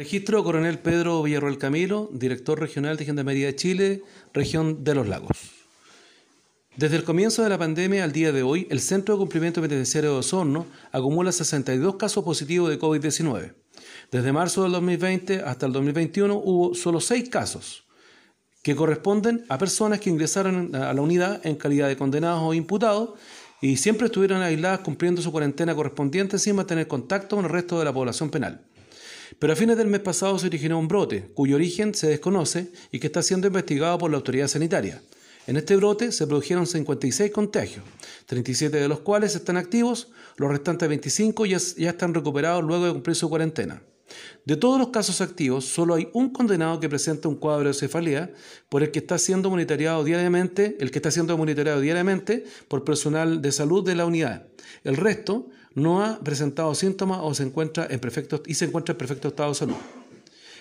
Registro Coronel Pedro Villarroel Camilo, director regional de Gendarmería de Chile, región de los lagos. Desde el comienzo de la pandemia al día de hoy, el Centro de Cumplimiento Penitenciario de Osorno acumula 62 casos positivos de COVID-19. Desde marzo del 2020 hasta el 2021 hubo solo 6 casos, que corresponden a personas que ingresaron a la unidad en calidad de condenados o imputados y siempre estuvieron aisladas cumpliendo su cuarentena correspondiente sin mantener contacto con el resto de la población penal. Pero a fines del mes pasado se originó un brote, cuyo origen se desconoce y que está siendo investigado por la autoridad sanitaria. En este brote se produjeron 56 contagios, 37 de los cuales están activos, los restantes 25 ya, ya están recuperados luego de cumplir su cuarentena. De todos los casos activos, solo hay un condenado que presenta un cuadro de cefalea por el que está siendo monitoreado diariamente, el que está siendo monitoreado diariamente por personal de salud de la unidad. El resto no ha presentado síntomas o se encuentra en perfecto, y se encuentra en perfecto estado de salud.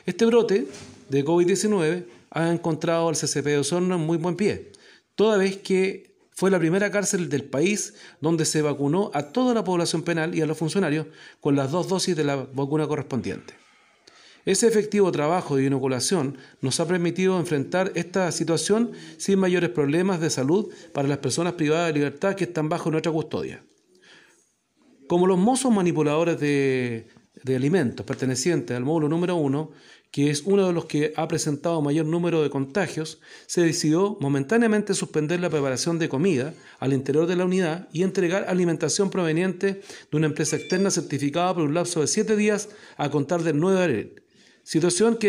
Este brote de COVID-19 ha encontrado al CCP de Osorno en muy buen pie, toda vez que fue la primera cárcel del país donde se vacunó a toda la población penal y a los funcionarios con las dos dosis de la vacuna correspondiente. Ese efectivo trabajo de inoculación nos ha permitido enfrentar esta situación sin mayores problemas de salud para las personas privadas de libertad que están bajo nuestra custodia. Como los mozos manipuladores de, alimentos pertenecientes al módulo número uno, que es uno de los que ha presentado mayor número de contagios, se decidió momentáneamente suspender la preparación de comida al interior de la unidad y entregar alimentación proveniente de una empresa externa certificada por un lapso de siete días a contar del 9 de abril. Situación que